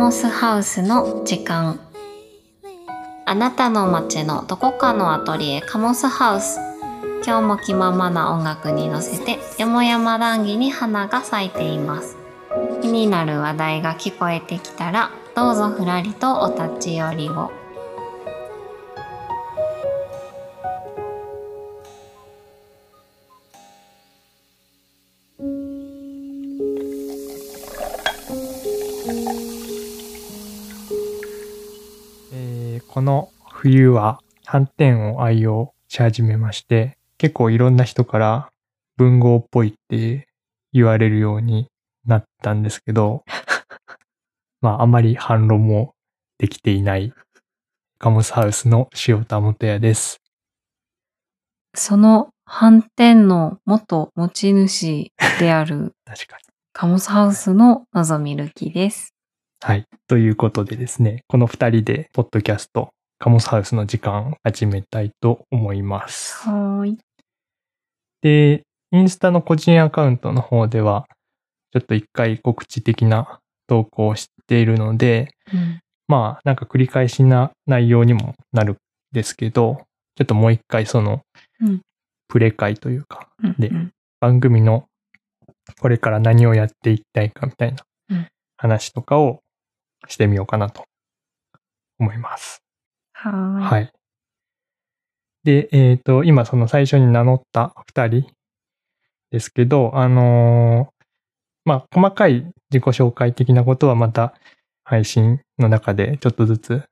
モスハウスの時間。あなたの街のどこかのアトリエカモスハウス。今日も気ままな音楽に乗せてよもやま談義に花が咲いています。気になる話題が聞こえてきたらどうぞふらりとお立ち寄りを。この冬は斑点を愛用し始めまして、結構いろんな人から文豪っぽいって言われるようになったんですけど、まああまり反論もできていないカモスハウスの塩田元也です。その斑点の元持ち主である。カモスハウスののぞみるきです。はい。ということでですね、この二人でポッドキャストカモスハウスの時間始めたいと思います。はーい。で、インスタの個人アカウントの方では、ちょっと一回告知的な投稿をしているので、うんまあ、なんか繰り返しな内容にもなるんですけど、ちょっともう一回そのうん、プレ会というか、でうんうん番組のこれから何をやっていきたいかみたいなうん話とかをしてみようかなと思います。はーい。はい。で、えっ、と、今その最初に名乗った二人ですけど、あのーまあ、細かい自己紹介的なことはまた配信の中でちょっとずつ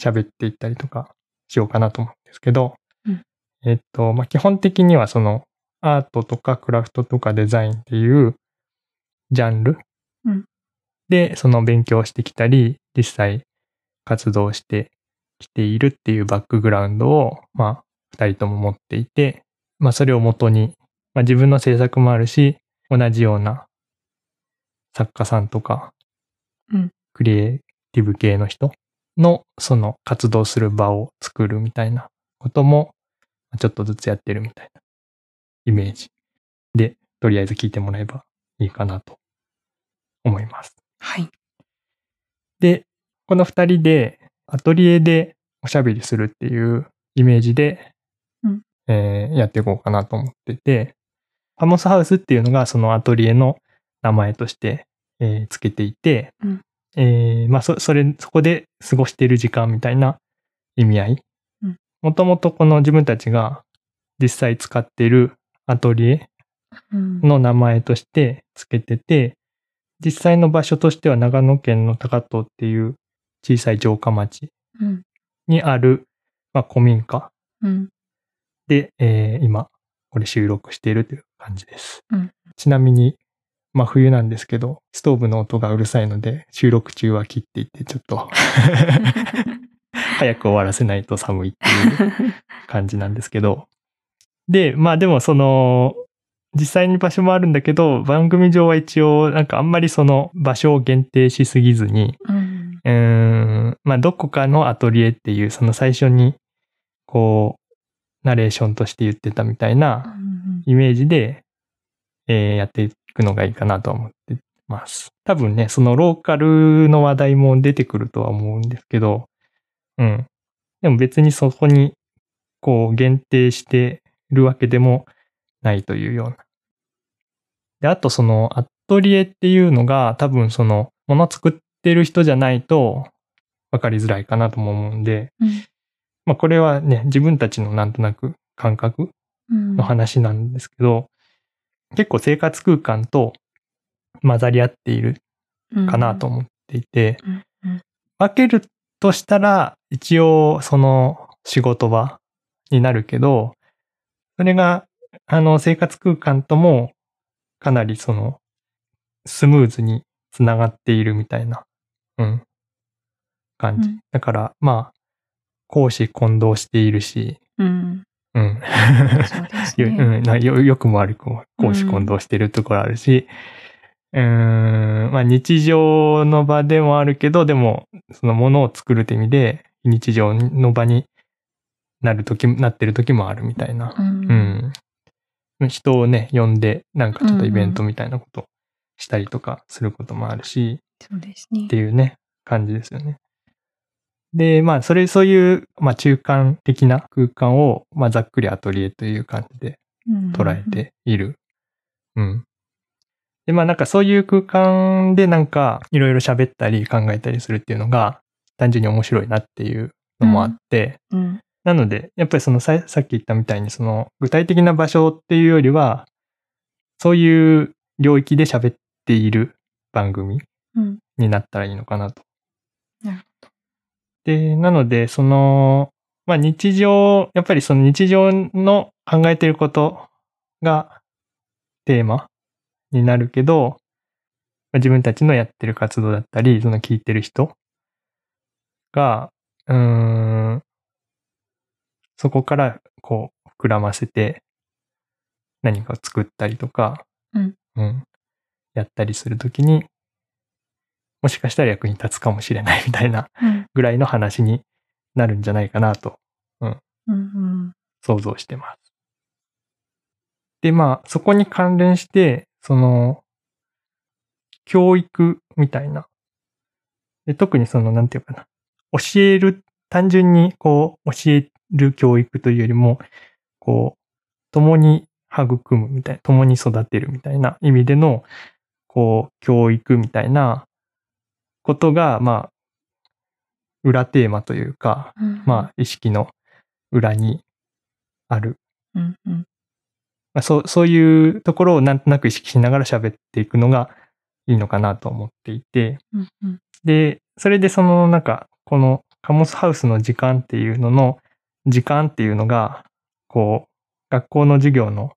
喋っていったりとかしようかなと思うんですけど、うんえっ、と、まあ、基本的にはそのアートとかクラフトとかデザインっていうジャンルうんでその勉強してきたり、実際活動してきているっていうバックグラウンドを、まあ、二人とも持っていて、まあ、それをもとに、まあ、自分の制作もあるし、同じような作家さんとか、うんクリエイティブ系の人の、その活動する場を作るみたいなことも、ちょっとずつやってるみたいなイメージで、とりあえず聞いてもらえばいいかなと思います。はい。で、この二人でアトリエでおしゃべりするっていうイメージで、うんえーやっていこうかなと思ってて、ハモスハウスっていうのがそのアトリエの名前として、えーつけていて、うんえーまあそ、それ、そこで過ごしている時間みたいな意味合いうん。もともとこの自分たちが実際使っているアトリエうんの名前として付けてて、実際の場所としては長野県の高遠っていう小さい城下町うんにある、まあ、古民家うんで、えー今これ収録しているという感じです。うんちなみに、まあ冬なんですけど、ストーブの音がうるさいので収録中は切っていてちょっと 早く終わらせないと寒いっていう感じなんですけど。で、まあでもその、実際に場所もあるんだけど、番組上は一応なんかあんまりその場所を限定しすぎずに、うんん、まあどこかのアトリエっていうその最初にこう、ナレーションとして言ってたみたいなイメージで、えーやっていくのがいいかなと思ってます。多分ね、そのローカルの話題も出てくるとは思うんですけど、うん。でも別にそこに、こう、限定してるわけでもないというような。で、あとその、アトリエっていうのが、多分その、もの作ってる人じゃないと、わかりづらいかなとも思うんで、うん。まあこれはね、自分たちのなんとなく感覚うん。の話なんですけど、結構生活空間と混ざり合っているかなと思っていて、うん。うん。分けるとしたら一応その仕事場になるけど、それがあの生活空間ともかなりそのスムーズにつながっているみたいな、うん、感じ。うんだからまあ、講師混同しているし、うんうん。そうですよ,、ね。うん、なよよくも悪くも公私混同してるところあるし、うーん、まあ日常の場でもあるけど、でも、そのものを作るって意味で、日常の場になるとき、なってる時もあるみたいな。うんうん。人をね、呼んで、なんかちょっとイベントみたいなことしたりとかすることもあるし、そうですねって。いうね、感じですよね。で、まあ、それ、そういう、まあ、中間的な空間を、まあ、ざっくりアトリエという感じで捉えている。うん。で、まあ、なんかそういう空間でなんか、いろいろ喋ったり考えたりするっていうのが、単純に面白いなっていうのもあって、うん。なので、やっぱりそのささっき言ったみたいに、その具体的な場所っていうよりは、そういう領域で喋っている番組うん。になったらいいのかなと。なるほで、なので、その、まあ日常、やっぱりその日常の考えていることがテーマになるけど、まあ自分たちのやってる活動だったり、その聞いてる人が、うーん、そこからこう膨らませて何かを作ったりとか、うんやったりするときに、もしかしたら役に立つかもしれないみたいなうん。ぐらいの話になるんじゃないかなとうん。うん。想像してます。で、まあ、そこに関連して、その、教育みたいな。で特にその、なんていうかな。教える、単純にこう、教える教育というよりも、こう、共に育むみたいな、共に育てるみたいな意味での、こう、教育みたいなことが、まあ、裏テーマというか、うん。まあ、意識の裏にある。うん。うん。まあ、そう、そういうところをなんとなく意識しながら喋っていくのがいいのかなと思っていて、うん。うん。で、それでそのなんか、このカモスハウスの時間っていうのの、時間っていうのが、こう、学校の授業の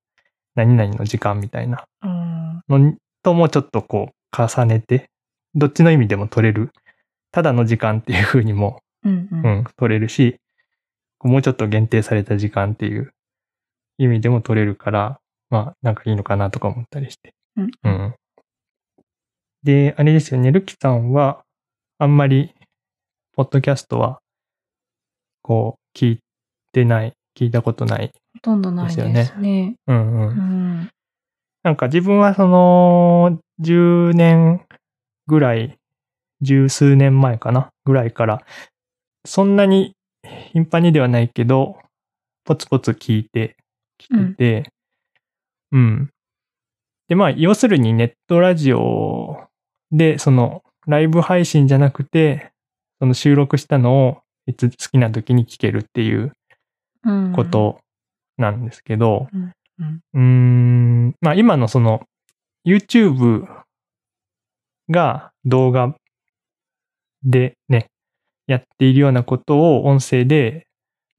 何々の時間みたいなうん。のともちょっとこう重ねて、どっちの意味でも取れる。ただの時間っていう風にもうん。う。うんん、取れるし、もうちょっと限定された時間っていう意味でも取れるから、まあ、なんかいいのかなとか思ったりして。うん。うん。で、あれですよね、ルキさんは、あんまり、ポッドキャストは、こう、聞いてない、聞いたことない。ほとんどないですね。うんう。うんん。なんか自分はその、10年ぐらい、十数年前かなぐらいから、そんなに頻繁にではないけど、ポツポツ聞いてきてて、うん。で、まあ、要するにネットラジオで、その、ライブ配信じゃなくて、その収録したのをいつ好きな時に聞けるっていううん。ことなんですけど、うん、まあ今のその YouTube が動画でね、やっているようなことを音声で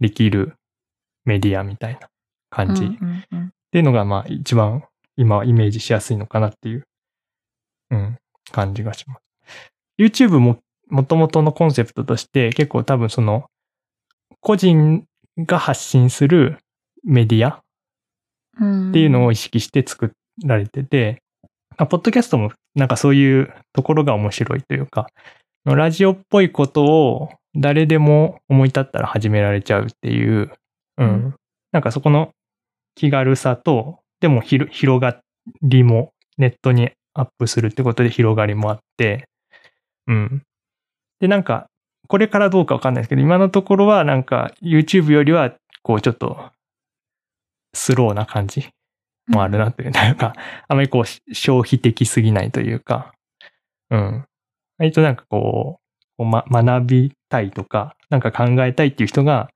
できるメディアみたいな感じっていうのがまあ一番今はイメージしやすいのかなっていう、うん、感じがします。YouTube も元々のコンセプトとして結構多分その個人が発信するメディアうん。っていうのを意識して作られてて、まあポッドキャストもなんかそういうところが面白いというか、ラジオっぽいことを誰でも思い立ったら始められちゃうっていう、うん。うんなんかそこの気軽さと、でも広がりもネットにアップするってことで広がりもあって、うん。で、なんか、これからどうかわかんないですけど、今のところはなんか YouTube よりは、こうちょっと、スローな感じもあるなという、なんか、あまりこう消費的すぎないというか、うん。割となんかこう、ま、学びたいとか、なんか考えたいっていう人が、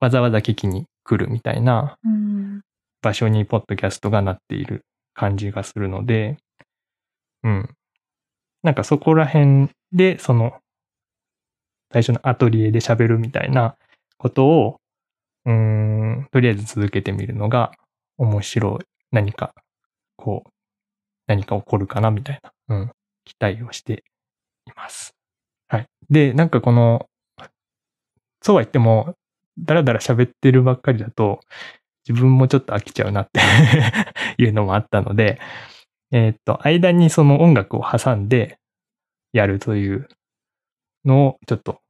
わざわざ聞きに来るみたいなうん。場所にポッドキャストがなっている感じがするので、うん。なんかそこら辺で、その、最初のアトリエで喋るみたいなことを、うん、とりあえず続けてみるのが面白い。何か、こう、何か起こるかなみたいな、うん、期待をしています。はい。で、なんかこの、そうは言っても、だらだら喋ってるばっかりだと、自分もちょっと飽きちゃうなって いうのもあったので、えーっと、間にその音楽を挟んでやるというのをちょっと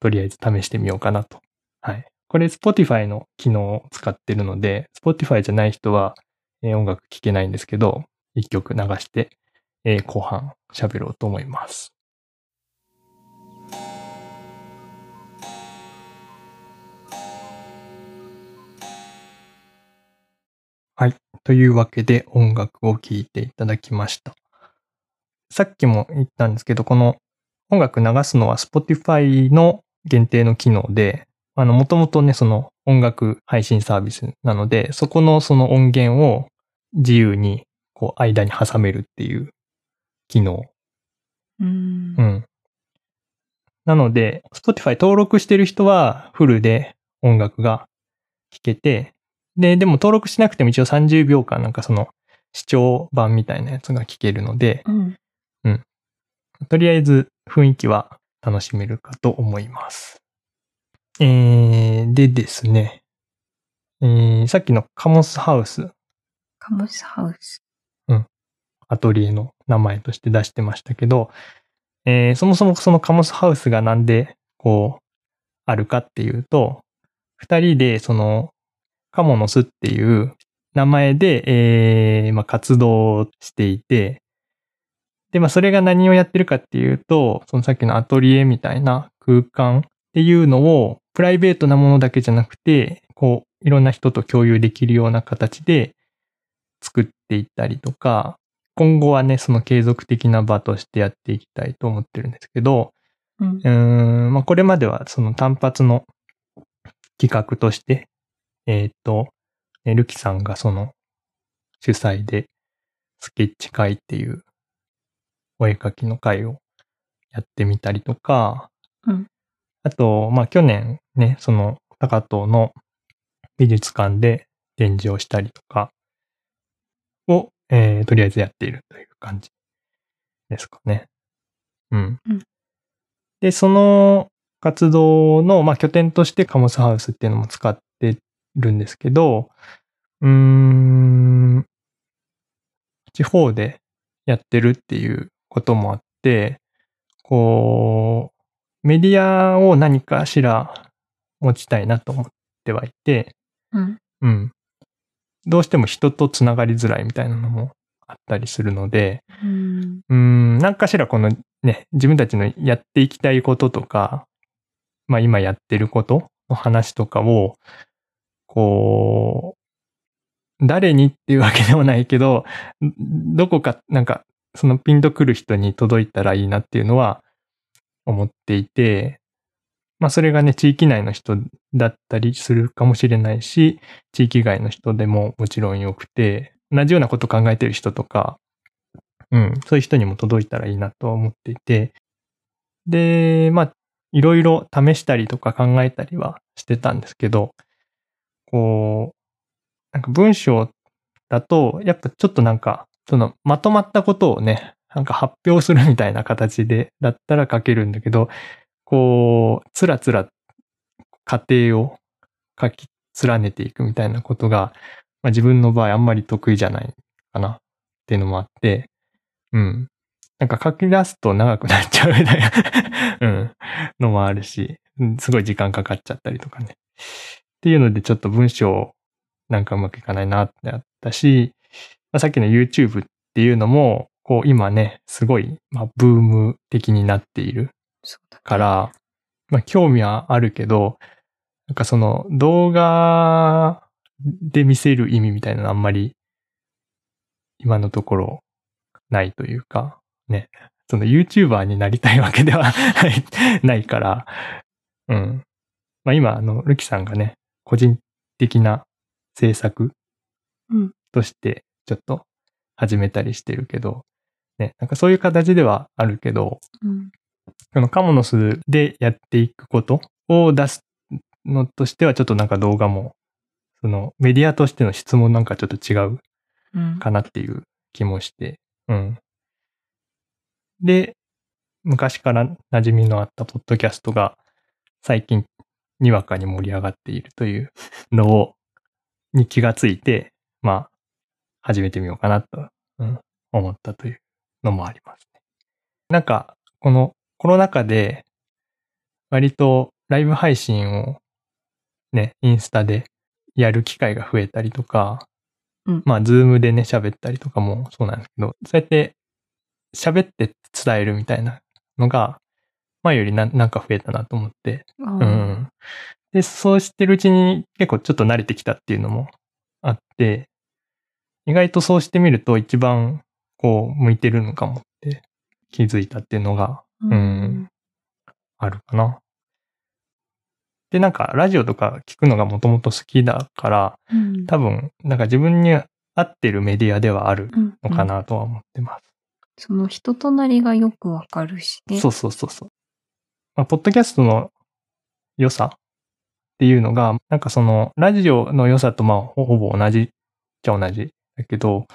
とりあえず試してみようかなと。はい。これ Spotify の機能を使ってるので、Spotify じゃない人は、え、音楽聴けないんですけど、一曲流して、え、後半喋ろうと思います。はい。というわけで音楽を聴いていただきました。さっきも言ったんですけど、この音楽流すのは Spotify の限定の機能で、あの、もともとね、その音楽配信サービスなので、そこのその音源を自由にこう間に挟めるっていう機能。うんう。ん。なので、Spotify 登録してる人はフルで音楽が聴けて、で、でも登録しなくても一応30秒間なんかその視聴版みたいなやつが聴けるので、うん。とりあえず雰囲気は楽しめるかと思います。えー、でですね、えー、さっきのカモスハウス、カモスハウス。アトリエの名前として出してましたけど、えーそもそもそのカモスハウスがなんで、こう、あるかっていうと、二人でその、カモノスっていう名前で、えーまあ、活動をしていて、で、まあ、それが何をやってるかっていうと、そのさっきのアトリエみたいな空間っていうのを、プライベートなものだけじゃなくて、こう、いろんな人と共有できるような形で作っていったりとか、今後はね、その継続的な場としてやっていきたいと思ってるんですけど、うんう。ーん、まあ、これまではその単発の企画として、えっ、と、えルキさんがその主催でスケッチ会っていうお絵描きの会をやってみたりとか、うん。あと、まあ、去年ね、その高藤の美術館で展示をしたりとか。を、えーとりあえずやっているという感じですかね。うん。うん。で、その活動の、まあ、拠点としてカモスハウスっていうのも使ってるんですけど、うーん、地方でやってるっていうこともあって、こう、メディアを何かしら持ちたいなと思ってはいて、うん。うん。どうしても人とつながりづらいみたいなのもあったりするので、うん。うーん、何かしらこのね、自分たちのやっていきたいこととか、まあ今やってることの話とかを、こう、誰にっていうわけでもないけど、んどこかなんかそのピンとくる人に届いたらいいなっていうのは思っていて、まあそれがね、地域内の人だったりするかもしれないし、地域外の人でももちろんよくて、同じようなこと考えてる人とか、うん、そういう人にも届いたらいいなとは思っていて、で、まあ、いろいろ試したりとか考えたりはしてたんですけど、こう、なんか文章だと、やっぱちょっとなんか、そのまとまったことをね、なんか発表するみたいな形で、だったら書けるんだけど、こう、つらつら過程を書き連ねていくみたいなことが、まあ、自分の場合あんまり得意じゃないかなっていうのもあって、うん。なんか書き出すと長くなっちゃうみたいな、うん、のもあるし、すごい時間かかっちゃったりとかね。っていうのでちょっと文章なんかうまくいかないなってあったし、まあ、さっきの YouTube っていうのも、こう今ね、すごい、まあ、ブーム的になっているから、まあ興味はあるけど、なんかその動画で見せる意味みたいなのあんまり今のところないというか、ね、その YouTuber になりたいわけでは ないから、うん。まあ今、あの、ルキさんがね、個人的な制作うん。としてちょっと始めたりしてるけど、ね、なんかそういう形ではあるけど、うん。このカモノスでやっていくことを出すのとしてはちょっとなんか動画も、そのメディアとしての質問なんかちょっと違ううん。かなっていう気もして、うん。で、昔から馴染みのあったポッドキャストが最近にわかに盛り上がっているというのを、に気がついて、まあ、始めてみようかなと、うん、思ったというのもありますね。なんか、このコロナ禍で、割とライブ配信をね、インスタでやる機会が増えたりとか、うんまあ、ズームでね、喋ったりとかもそうなんですけど、そうやって喋って伝えるみたいなのが、前よりななんか増えたなと思って、う。うんん。で、そうしてるうちに結構ちょっと慣れてきたっていうのもあって、意外とそうしてみると一番こう向いてるのかもって気づいたっていうのが、うん、あるかな。で、なんかラジオとか聞くのがもともと好きだから、うん多分なんか自分に合ってるメディアではあるうんのかなとは思ってます。その人となりがよくわかるしね。そうそうそうそう。まあ、ポッドキャストの良さっていうのが、なんかその、ラジオの良さとまあ、ほほぼ同じっちゃ同じだけど、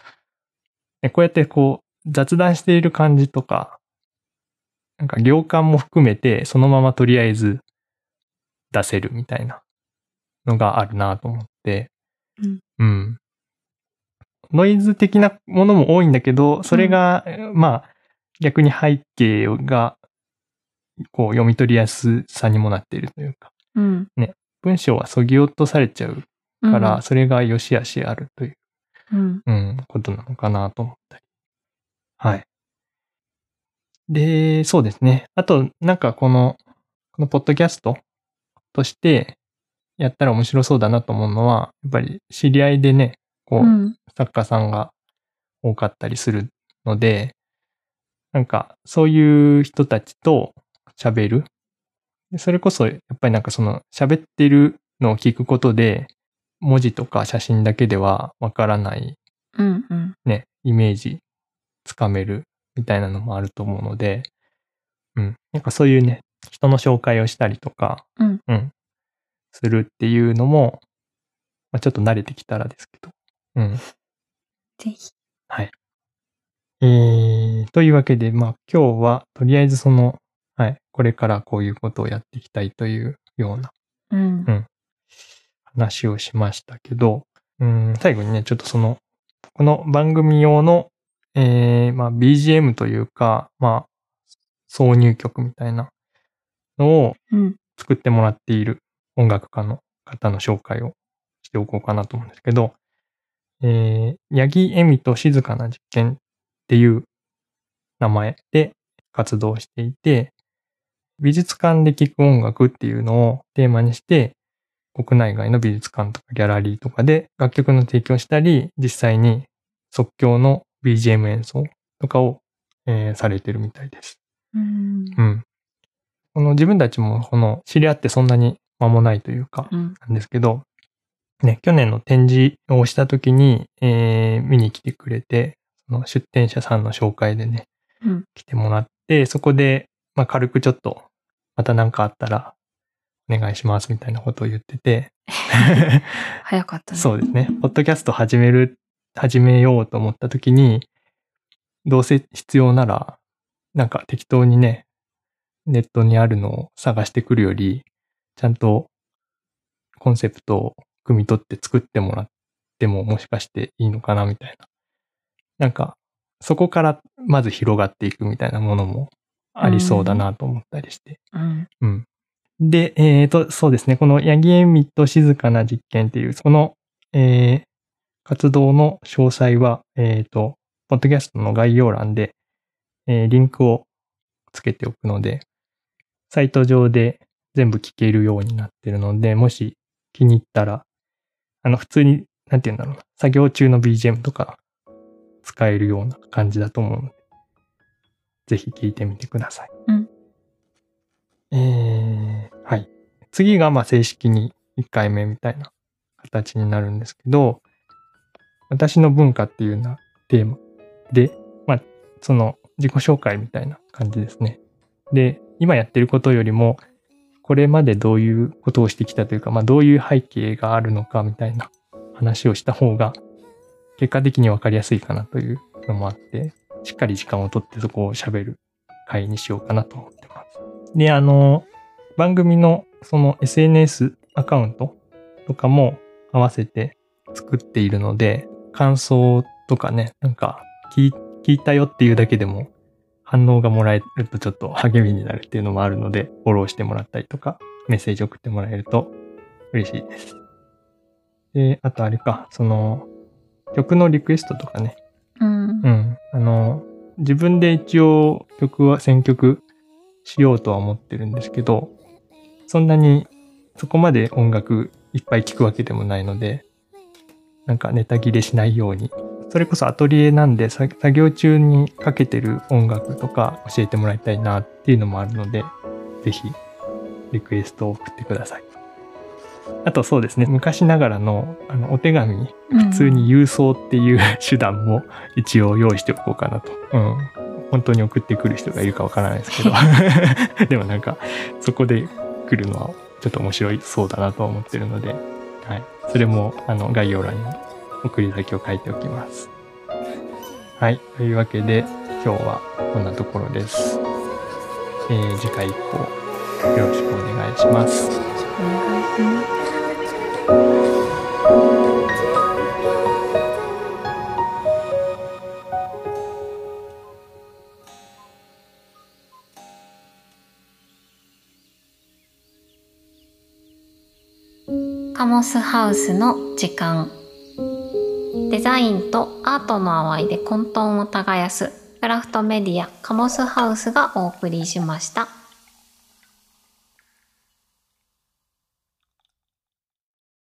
ねこうやってこう、雑談している感じとか、なんか行間も含めて、そのままとりあえず出せるみたいなのがあるなと思って、うん。うん。ノイズ的なものも多いんだけど、それが、まあ、逆に背景が、こう、読み取りやすさにもなっているというか、うん。文章はそぎ落とされちゃうから、それが良し悪しあるという、うん。うん、ことなのかなと思ったり。はい。で、そうですね。あと、なんかこの、このポッドキャストとしてやったら面白そうだなと思うのは、やっぱり知り合いでね、こう、うん。作家さんが多かったりするので、なんかそういう人たちと喋る。でそれこそやっぱりなんかその喋ってるのを聞くことで、文字とか写真だけではわからないうん。うん。ね、イメージつかめるみたいなのもあると思うので、うん。なんかそういうね、人の紹介をしたりとか、うん。するっていうのも、まあ、ちょっと慣れてきたらですけど、うん。ぜひ。えー、というわけで、まあ今日はとりあえずその、はい、これからこういうことをやっていきたいというようなうん。うん話をしましたけど、うん、最後にね、ちょっとその、この番組用の、えー、まあ BGM というか、まあ、挿入曲みたいなのをうん。作ってもらっている音楽家の方の紹介をしておこうかなと思うんですけど、えー、八木恵美と静かな実験っていう名前で活動していて、美術館で聴く音楽っていうのをテーマにして、国内外の美術館とかギャラリーとかで楽曲の提供したり、実際に即興の BGM 演奏とかを、えーされてるみたいです。うん。うん。この自分たちもこの知り合ってそんなに間もないというか、うん。なんですけど、ね、去年の展示をした時に、えー見に来てくれて、その出展者さんの紹介でね、うん。来てもらって、そこで、まあ、軽くちょっと、また何かあったら、お願いしますみたいなことを言ってて、早かったね。そうですね。ポッドキャスト始める、始めようと思った時に、どうせ必要なら、なんか適当にね、ネットにあるのを探してくるより、ちゃんとコンセプトを汲み取って作ってもらってももしかしていいのかなみたいな。なんか、そこからまず広がっていくみたいなものもありそうだなと思ったりして。うん。うん。で、えっ、と、そうですね。この八木恵美と静かな実験っていう、その、えー活動の詳細は、えっ、と、ポッドキャストの概要欄で、えーリンクをつけておくので、サイト上で全部聞けるようになってるので、もし気に入ったら、あの、普通に、なんて言うんだろうな、作業中の BGM とか使えるような感じだと思うので、ぜひ聞いてみてください。うんえー、はい。次が、まあ、正式に1回目みたいな形になるんですけど、私の文化っていうようなテーマで、まあ、その自己紹介みたいな感じですね。で、今やってることよりも、これまでどういうことをしてきたというか、まあ、どういう背景があるのかみたいな話をした方が、結果的にわかりやすいかなというのもあって、しっかり時間をとってそこを喋る回にしようかなと思ってます。で、あの、番組のその SNS アカウントとかも合わせて作っているので、感想とかね、なんか聞いたよっていうだけでも反応がもらえるとちょっと励みになるっていうのもあるので、フォローしてもらったりとか、メッセージ送ってもらえると嬉しいです。で、あとあれか、その、曲のリクエストとかね、うんう。ん。あの、自分で一応曲は選曲しようとは思ってるんですけど、そんなにそこまで音楽いっぱい聴くわけでもないので、なんかネタ切れしないように、それこそアトリエなんでさ作業中にかけてる音楽とか教えてもらいたいなっていうのもあるので、ぜひリクエストを送ってください。あとそうですね、昔ながらのあのお手紙、普通に郵送っていう 手段も一応用意しておこうかなと。うん。本当に送ってくる人がいるかわからないですけど。でもなんか、そこで来るのはちょっと面白いそうだなと思ってるので、はい。それもあの概要欄に送り先を書いておきます。はい。というわけで、今日はこんなところです。えー次回以降、よろしくお願いします。お願いします。モスハウスの時間デザインとアートの淡いで混沌を耕すクラフトメディアカモスハウスがお送りしました。